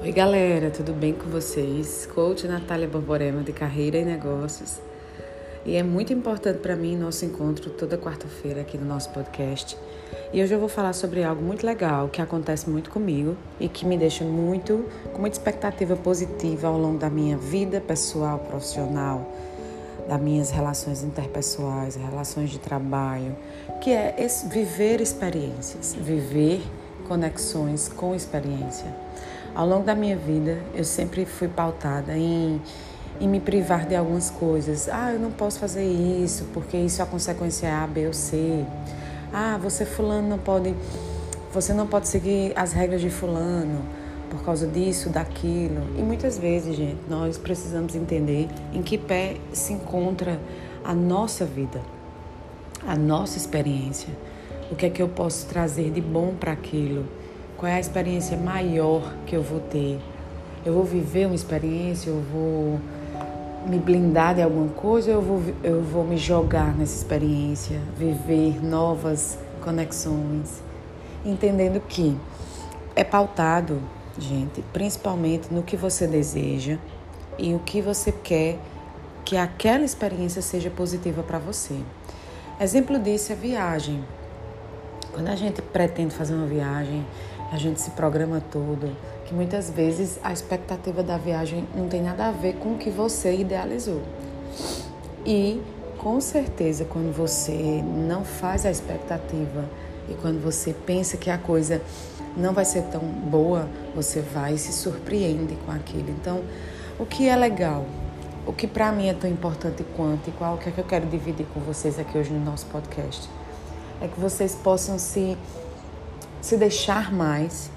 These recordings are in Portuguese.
Oi, galera, tudo bem com vocês? Coach Natália Borborema de Carreira e Negócios. E é muito importante para mim nosso encontro toda quarta-feira aqui no nosso podcast. E hoje eu vou falar sobre algo muito legal que acontece muito comigo e que me deixa muito com muita expectativa positiva ao longo da minha vida pessoal, profissional, das minhas relações interpessoais, relações de trabalho, que é viver experiências, viver conexões com experiência. Ao longo da minha vida, eu sempre fui pautada em, em me privar de algumas coisas. Ah, eu não posso fazer isso porque isso é a consequência é A, B ou C. Ah, você fulano não pode, você não pode seguir as regras de fulano por causa disso, daquilo. E muitas vezes, gente, nós precisamos entender em que pé se encontra a nossa vida, a nossa experiência. O que é que eu posso trazer de bom para aquilo? Qual é a experiência maior que eu vou ter? Eu vou viver uma experiência, eu vou me blindar de alguma coisa, eu vou, eu vou me jogar nessa experiência, viver novas conexões, entendendo que é pautado, gente, principalmente no que você deseja e o que você quer que aquela experiência seja positiva para você. Exemplo disso é viagem. Quando a gente pretende fazer uma viagem, a gente se programa todo, que muitas vezes a expectativa da viagem não tem nada a ver com o que você idealizou. E com certeza, quando você não faz a expectativa e quando você pensa que a coisa não vai ser tão boa, você vai e se surpreende com aquilo. Então, o que é legal? O que para mim é tão importante quanto e qual que é que eu quero dividir com vocês aqui hoje no nosso podcast? É que vocês possam se se deixar mais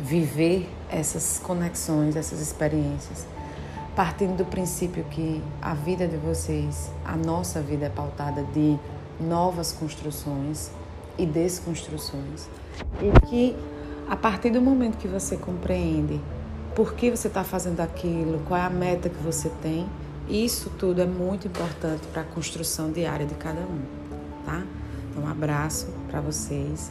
viver essas conexões, essas experiências, partindo do princípio que a vida de vocês, a nossa vida é pautada de novas construções e desconstruções. E que a partir do momento que você compreende por que você está fazendo aquilo, qual é a meta que você tem, isso tudo é muito importante para a construção diária de cada um, tá? Então, um abraço para vocês